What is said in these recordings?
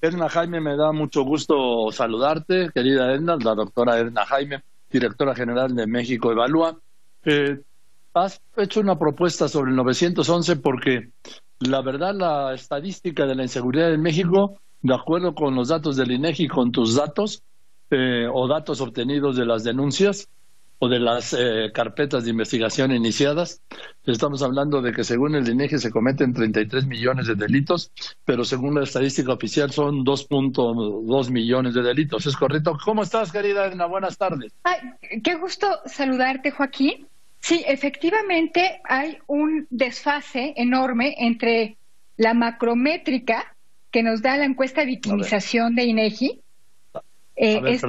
Edna Jaime, me da mucho gusto saludarte, querida Edna, la doctora Edna Jaime, directora general de México Evalúa. Eh, has hecho una propuesta sobre el 911 porque la verdad la estadística de la inseguridad en México, de acuerdo con los datos del INEGI, con tus datos eh, o datos obtenidos de las denuncias, o de las eh, carpetas de investigación iniciadas. Estamos hablando de que según el INEGI se cometen 33 millones de delitos, pero según la estadística oficial son 2.2 millones de delitos. ¿Es correcto? ¿Cómo estás, querida Edna? Buenas tardes. Ay, qué gusto saludarte, Joaquín. Sí, efectivamente hay un desfase enorme entre la macrométrica que nos da la encuesta de victimización de INEGI. Eh, es,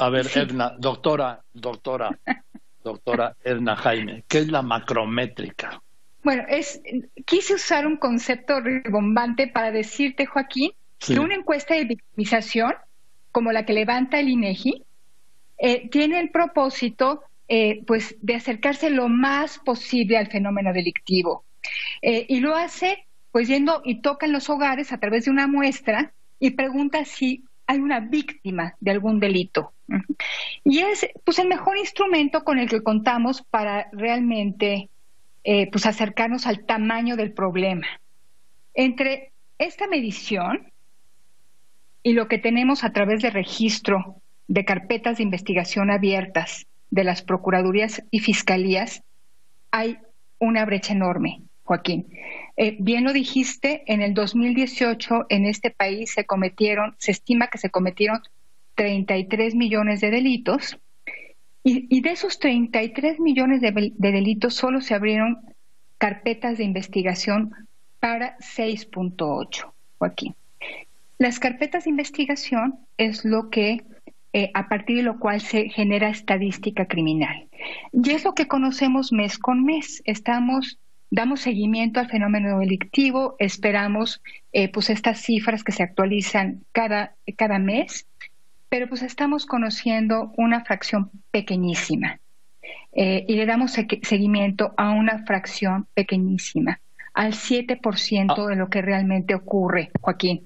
a ver, Edna, doctora, doctora, doctora Edna Jaime, ¿qué es la macrométrica? Bueno, es quise usar un concepto rebombante para decirte, Joaquín, que una encuesta de victimización, como la que levanta el INEGI, eh, tiene el propósito eh, pues de acercarse lo más posible al fenómeno delictivo. Eh, y lo hace pues yendo y toca en los hogares a través de una muestra y pregunta si hay una víctima de algún delito. Y es pues el mejor instrumento con el que contamos para realmente eh, pues acercarnos al tamaño del problema. Entre esta medición y lo que tenemos a través de registro de carpetas de investigación abiertas de las procuradurías y fiscalías, hay una brecha enorme, Joaquín. Eh, bien lo dijiste, en el 2018 en este país se cometieron, se estima que se cometieron 33 millones de delitos y, de esos 33 millones de, delitos solo se abrieron carpetas de investigación para 6.8, Joaquín. Las carpetas de investigación es lo que, eh, a partir de lo cual se genera estadística criminal. Y es lo que conocemos mes con mes. Estamos damos seguimiento al fenómeno delictivo, esperamos eh, pues estas cifras que se actualizan cada, cada mes, pero pues estamos conociendo una fracción pequeñísima eh, y le damos seguimiento a una fracción pequeñísima, al 7% ah. de lo que realmente ocurre, Joaquín.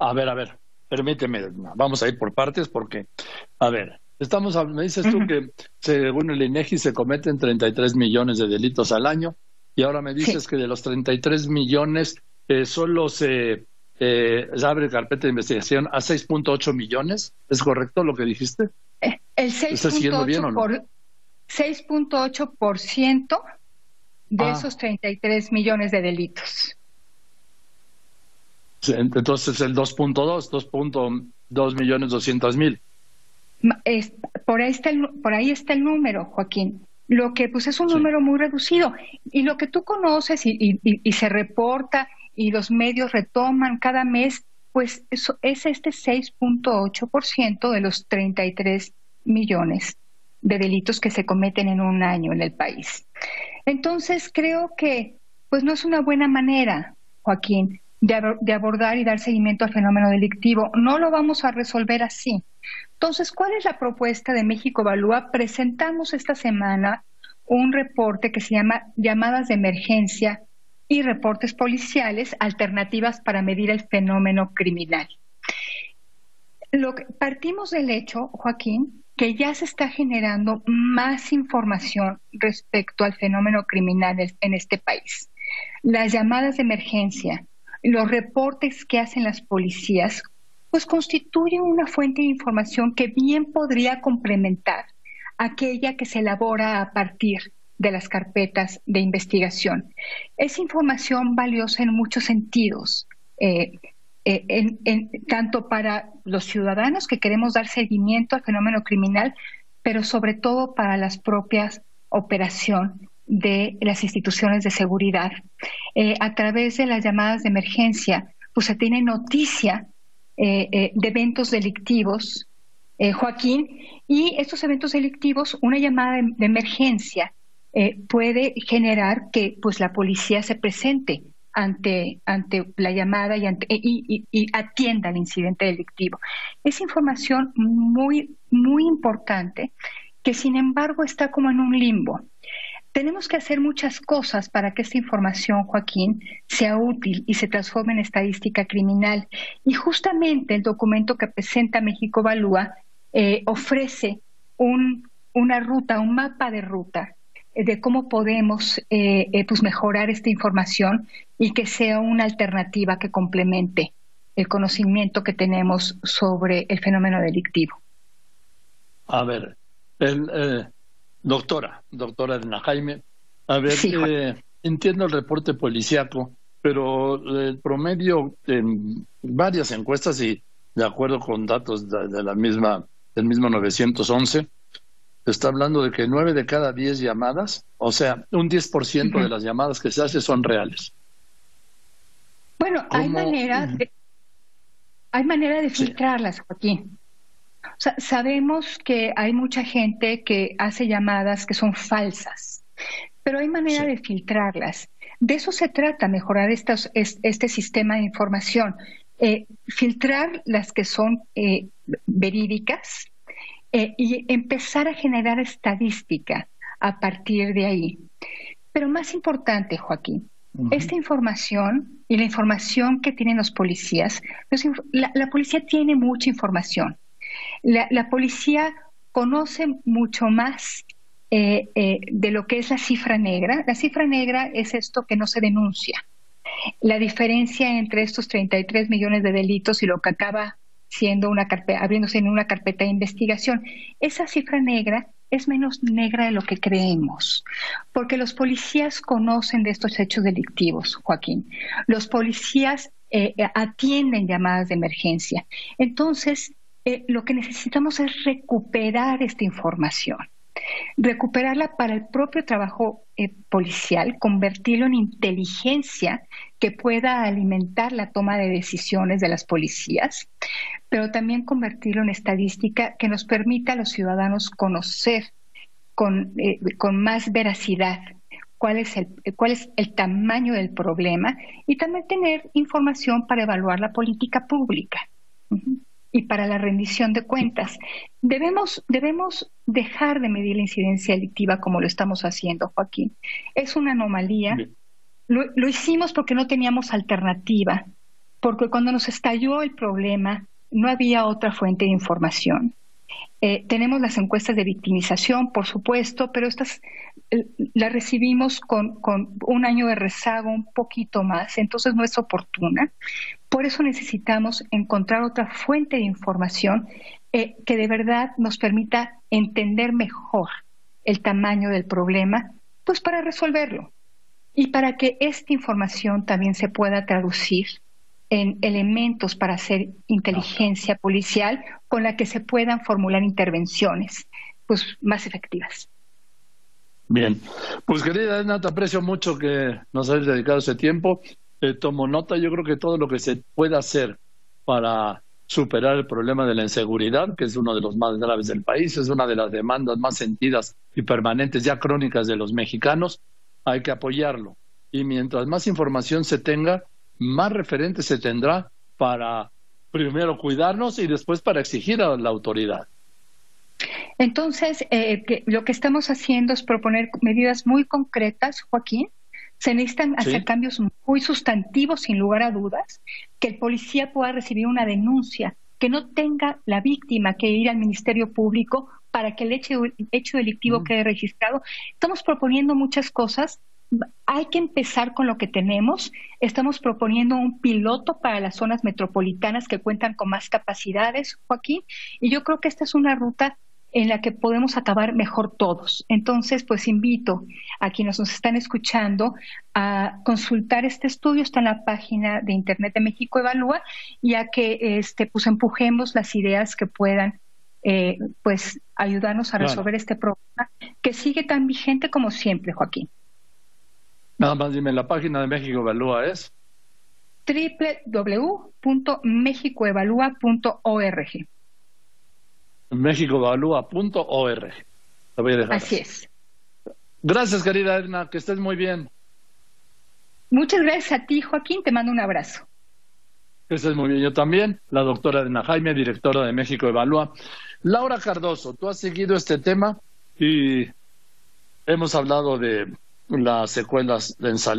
A ver, a ver, permíteme, vamos a ir por partes porque, a ver, estamos, me dices tú que según el INEGI se cometen 33 millones de delitos al año, y ahora me dices que de los 33 millones eh, solo se eh, abre carpeta de investigación a 6.8 millones. ¿Es correcto lo que dijiste? Eh, el 6.8% de ah. esos 33 millones de delitos. Entonces el 2.2, 2.2 millones 200 mil. Por ahí, está el, por ahí está el número, Joaquín lo que pues es un número muy reducido. Y lo que tú conoces y, se reporta y los medios retoman cada mes, pues eso es este 6.8% de los 33 millones de delitos que se cometen en un año en el país. Entonces creo que pues no es una buena manera, Joaquín, de, abordar y dar seguimiento al fenómeno delictivo. No lo vamos a resolver así. Entonces, ¿cuál es la propuesta de México Evalúa? Presentamos esta semana un reporte que se llama Llamadas de Emergencia y Reportes Policiales, Alternativas para Medir el Fenómeno Criminal. Lo que, partimos del hecho, Joaquín, que ya se está generando más información respecto al fenómeno criminal en este país. Las llamadas de emergencia, los reportes que hacen las policías, pues constituyen una fuente de información que bien podría complementar aquella que se elabora a partir de las carpetas de investigación. Es información valiosa en muchos sentidos, eh, eh, tanto para los ciudadanos que queremos dar seguimiento al fenómeno criminal, pero sobre todo para las propias operaciones de las instituciones de seguridad. Eh, a través de las llamadas de emergencia, pues se tiene noticia de eventos delictivos, Joaquín, y estos eventos delictivos, una llamada de, emergencia puede generar que pues la policía se presente ante, ante la llamada y, y, y, atienda el incidente delictivo. Es información muy, muy importante que sin embargo está como en un limbo. Tenemos que hacer muchas cosas para que esta información, Joaquín, sea útil y se transforme en estadística criminal. Y justamente el documento que presenta México Evalúa eh, ofrece un, una ruta, un mapa de ruta eh, de cómo podemos eh, pues mejorar esta información y que sea una alternativa que complemente el conocimiento que tenemos sobre el fenómeno delictivo. A ver, el, Doctora, doctora Edna Jaime, a ver, eh, entiendo el reporte policíaco, pero el promedio en varias encuestas y de acuerdo con datos de, la misma del mismo 911, se está hablando de que nueve de cada diez llamadas, o sea, un 10% de las llamadas que se hacen son reales. Bueno, hay manera de, hay manera de filtrarlas, Joaquín sabemos que hay mucha gente que hace llamadas que son falsas, pero hay manera de filtrarlas. De eso se trata, mejorar este sistema de información. Eh, filtrar las que son eh, verídicas eh, y empezar a generar estadística a partir de ahí. Pero más importante, Joaquín, esta información y la información que tienen los policías, la policía tiene mucha información la, policía conoce mucho más eh, eh, de lo que es la cifra negra. La cifra negra es esto que no se denuncia. La diferencia entre estos 33 millones de delitos y lo que acaba siendo una carpeta, abriéndose en una carpeta de investigación. Esa cifra negra es menos negra de lo que creemos, porque los policías conocen de estos hechos delictivos, Joaquín. Los policías eh, atienden llamadas de emergencia. Entonces, eh, lo que necesitamos es recuperar esta información, recuperarla para el propio trabajo eh, policial, convertirlo en inteligencia que pueda alimentar la toma de decisiones de las policías, pero también convertirlo en estadística que nos permita a los ciudadanos conocer con, eh, con más veracidad cuál es, el, cuál es el tamaño del problema y también tener información para evaluar la política pública y para la rendición de cuentas. Debemos, debemos dejar de medir la incidencia delictiva como lo estamos haciendo, Joaquín. Es una anomalía. Lo, lo, hicimos porque no teníamos alternativa, porque cuando nos estalló el problema no había otra fuente de información. Eh, tenemos las encuestas de victimización, por supuesto, pero estas eh, las recibimos con, un año de rezago, un poquito más, entonces no es oportuna. Por eso necesitamos encontrar otra fuente de información eh, que de verdad nos permita entender mejor el tamaño del problema, pues para resolverlo y para que esta información también se pueda traducir en elementos para hacer inteligencia policial con la que se puedan formular intervenciones pues más efectivas. Bien, pues querida Edna, te aprecio mucho que nos hayas dedicado ese tiempo. Tomo nota, yo creo que todo lo que se pueda hacer para superar el problema de la inseguridad, que es uno de los más graves del país, es una de las demandas más sentidas y permanentes, ya crónicas de los mexicanos, hay que apoyarlo. Y mientras más información se tenga, más referentes se tendrá para primero cuidarnos y después para exigir a la autoridad. Entonces, eh, lo que estamos haciendo es proponer medidas muy concretas, Joaquín. Se necesitan hacer cambios muy sustantivos, sin lugar a dudas, que el policía pueda recibir una denuncia, que no tenga la víctima que ir al Ministerio Público para que el hecho, hecho delictivo mm. quede registrado. Estamos proponiendo muchas cosas hay que empezar con lo que tenemos. Estamos proponiendo un piloto para las zonas metropolitanas que cuentan con más capacidades, Joaquín, y yo creo que esta es una ruta en la que podemos acabar mejor todos. Entonces, pues invito a quienes nos están escuchando a consultar este estudio, está en la página de Internet de México Evalúa, y a que este, pues empujemos las ideas que puedan eh, pues ayudarnos a resolver este problema que sigue tan vigente como siempre, Joaquín. Nada más dime, la página de México Evalúa es www.mexicoevalúa.org. Mexicoevalúa.org. Lo voy a dejar. Así es. Gracias, querida Edna, que estés muy bien. Muchas gracias a ti, Joaquín. Te mando un abrazo. Que estés muy bien. Yo también, la doctora Edna Jaime, directora de México Evalúa. Laura Cardoso, tú has seguido este tema y Hemos hablado de las secuelas en salud